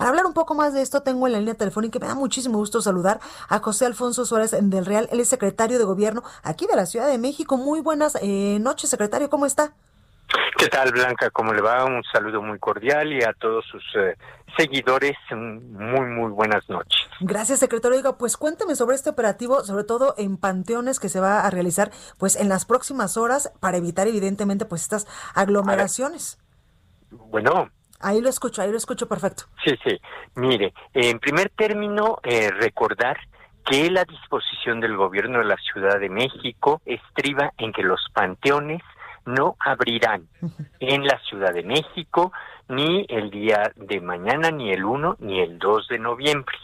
Para hablar un poco más de esto, tengo en la línea telefónica me da muchísimo gusto saludar a José Alfonso Suárez del Real. Él es secretario de gobierno aquí de la Ciudad de México. Muy buenas eh, noches, secretario. ¿Cómo está? ¿Qué tal, Blanca? ¿Cómo le va? Un saludo muy cordial y a todos sus eh, seguidores, muy, muy buenas noches. Gracias, secretario. Oiga, pues cuénteme sobre este operativo, sobre todo en panteones que se va a realizar pues en las próximas horas para evitar evidentemente pues estas aglomeraciones. Bueno. Ahí lo escucho, ahí lo escucho perfecto. Sí, sí. Mire, en primer término, eh, recordar que la disposición del gobierno de la Ciudad de México estriba en que los panteones no abrirán en la Ciudad de México ni el día de mañana, ni el 1, ni el 2 de noviembre,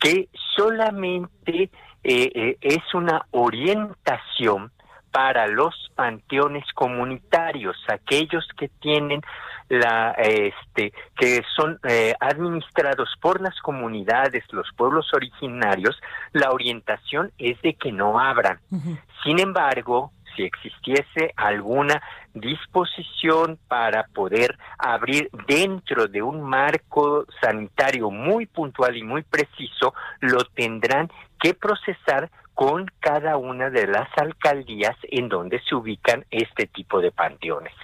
que solamente eh, eh, es una orientación para los panteones comunitarios, aquellos que tienen la este que son eh, administrados por las comunidades, los pueblos originarios, la orientación es de que no abran. Sin embargo, si existiese alguna disposición para poder abrir dentro de un marco sanitario muy puntual y muy preciso, lo tendrán que procesar con cada una de las alcaldías en donde se ubican este tipo de panteones.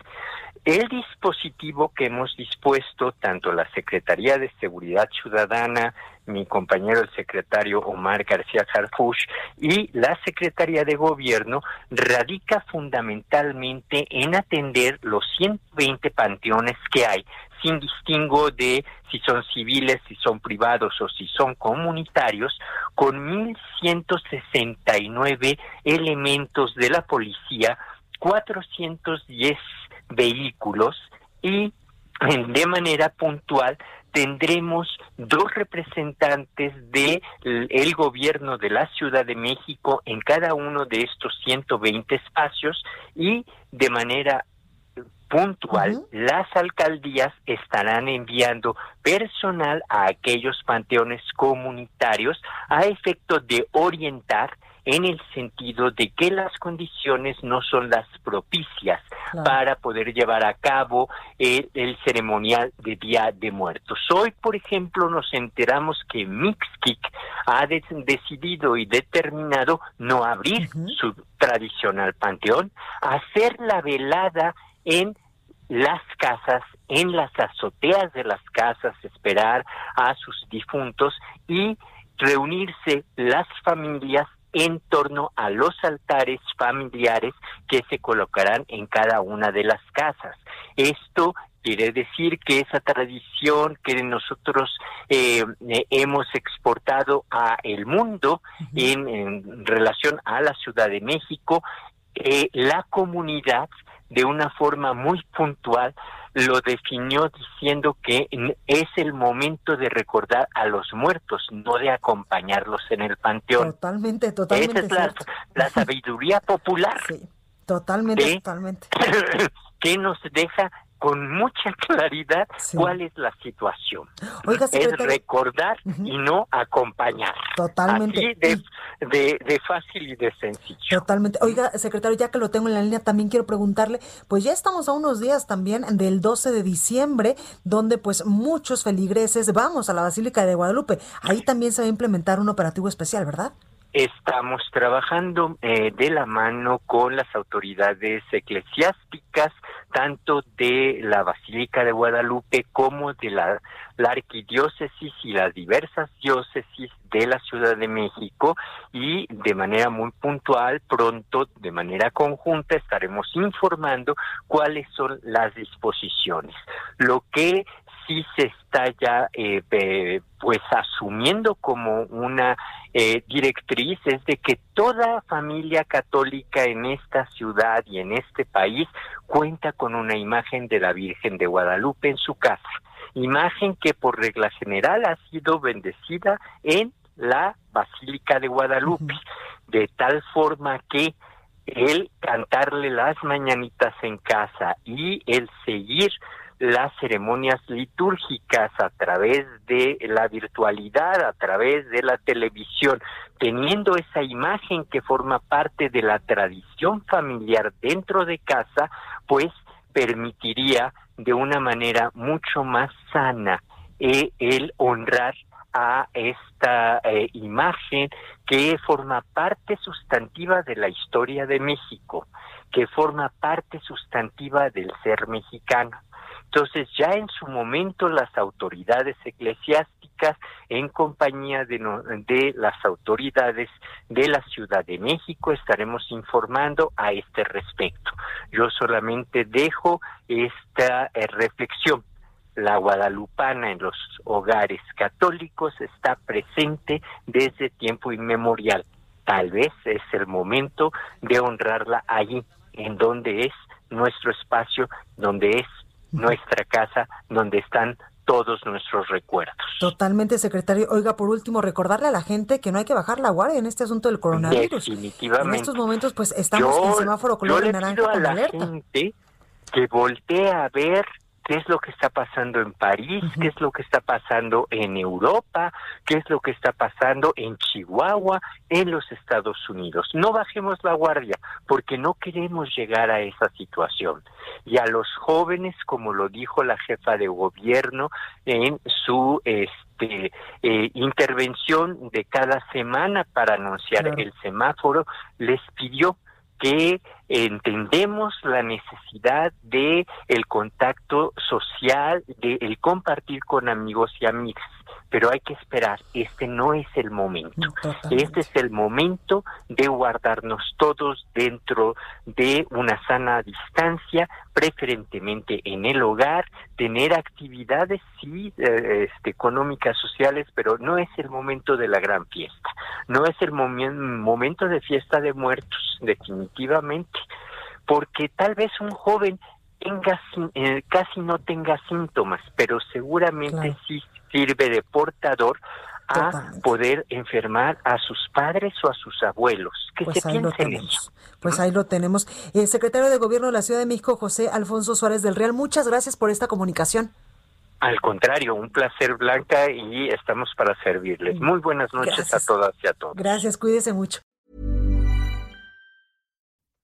El dispositivo que hemos dispuesto, tanto la Secretaría de Seguridad Ciudadana, mi compañero el secretario Omar García Harfush y la Secretaría de Gobierno, radica fundamentalmente en atender los 120 panteones que hay, sin distingo de si son civiles, si son privados o si son comunitarios, con 1.169 elementos de la policía, 410 vehículos y de manera puntual tendremos dos representantes de el gobierno de la Ciudad de México en cada uno de estos 120 espacios y de manera puntual las alcaldías estarán enviando personal a aquellos panteones comunitarios a efecto de orientar en el sentido de que las condiciones no son las propicias para poder llevar a cabo el, ceremonial de Día de Muertos. Hoy, por ejemplo, nos enteramos que Mixquic ha decidido y determinado no abrir su tradicional panteón, hacer la velada en las casas, en las azoteas de las casas, esperar a sus difuntos y reunirse las familias en torno a los altares familiares que se colocarán en cada una de las casas. Esto quiere decir que esa tradición que nosotros eh, hemos exportado a el mundo en, relación a la Ciudad de México, eh, la comunidad de una forma muy puntual lo definió diciendo que es el momento de recordar a los muertos, no de acompañarlos en el panteón. Totalmente, totalmente. Esa es la, sabiduría popular. Sí, totalmente, totalmente. que nos deja con mucha claridad cuál es la situación. es recordar y no acompañar. Totalmente. Así de, de, fácil y de sencillo. Totalmente. Oiga, secretario, ya que lo tengo en la línea, también quiero preguntarle, pues ya estamos a unos días también del 12 de diciembre, donde pues muchos feligreses vamos a la Basílica de Guadalupe. Ahí también se va a implementar un operativo especial, ¿verdad? Estamos trabajando eh, de la mano con las autoridades eclesiásticas, tanto de la Basílica de Guadalupe como de la, arquidiócesis y las diversas diócesis de la Ciudad de México y de manera muy puntual, pronto, de manera conjunta, estaremos informando cuáles son las disposiciones. Lo que sí se está ya eh, pues asumiendo como una eh, directriz es de que toda familia católica en esta ciudad y en este país cuenta con una imagen de la Virgen de Guadalupe en su casa, imagen que por regla general ha sido bendecida en la Basílica de Guadalupe, de tal forma que el cantarle las mañanitas en casa y el seguir las ceremonias litúrgicas a través de la virtualidad, a través de la televisión, teniendo esa imagen que forma parte de la tradición familiar dentro de casa, pues permitiría de una manera mucho más sana eh, el honrar a esta eh, imagen que forma parte sustantiva de la historia de México, que forma parte sustantiva del ser mexicano. Entonces ya en su momento las autoridades eclesiásticas en compañía de, de, las autoridades de la Ciudad de México estaremos informando a este respecto. Yo solamente dejo esta eh, reflexión la guadalupana en los hogares católicos está presente desde tiempo inmemorial. Tal vez es el momento de honrarla allí, en donde es nuestro espacio, donde es nuestra casa, donde están todos nuestros recuerdos. Totalmente, secretario. Oiga, por último, recordarle a la gente que no hay que bajar la guardia en este asunto del coronavirus. Definitivamente. En estos momentos, pues, estamos en semáforo color yo naranja a la gente que voltee a ver qué es lo que está pasando en París, qué es lo que está pasando en Europa, qué es lo que está pasando en Chihuahua, en los Estados Unidos. No bajemos la guardia porque no queremos llegar a esa situación. Y a los jóvenes, como lo dijo la jefa de gobierno en su este, eh, intervención de cada semana para anunciar el semáforo, les pidió que entendemos la necesidad de el contacto social, de el compartir con amigos y amigas pero hay que esperar, este no es el momento. Este es el momento de guardarnos todos dentro de una sana distancia, preferentemente en el hogar, tener actividades sí eh, este, económicas, sociales, pero no es el momento de la gran fiesta, no es el momento de fiesta de muertos, definitivamente, porque tal vez un joven tenga eh, casi no tenga síntomas, pero seguramente sí sirve de portador a poder enfermar a sus padres o a sus abuelos. Que pues se ahí lo tenemos. Pues ahí lo tenemos. El secretario de Gobierno de la Ciudad de México, José Alfonso Suárez del Real, muchas gracias por esta comunicación. Al contrario, un placer, Blanca, y estamos para servirles. Muy buenas noches a todas y a todos. Gracias, cuídese mucho.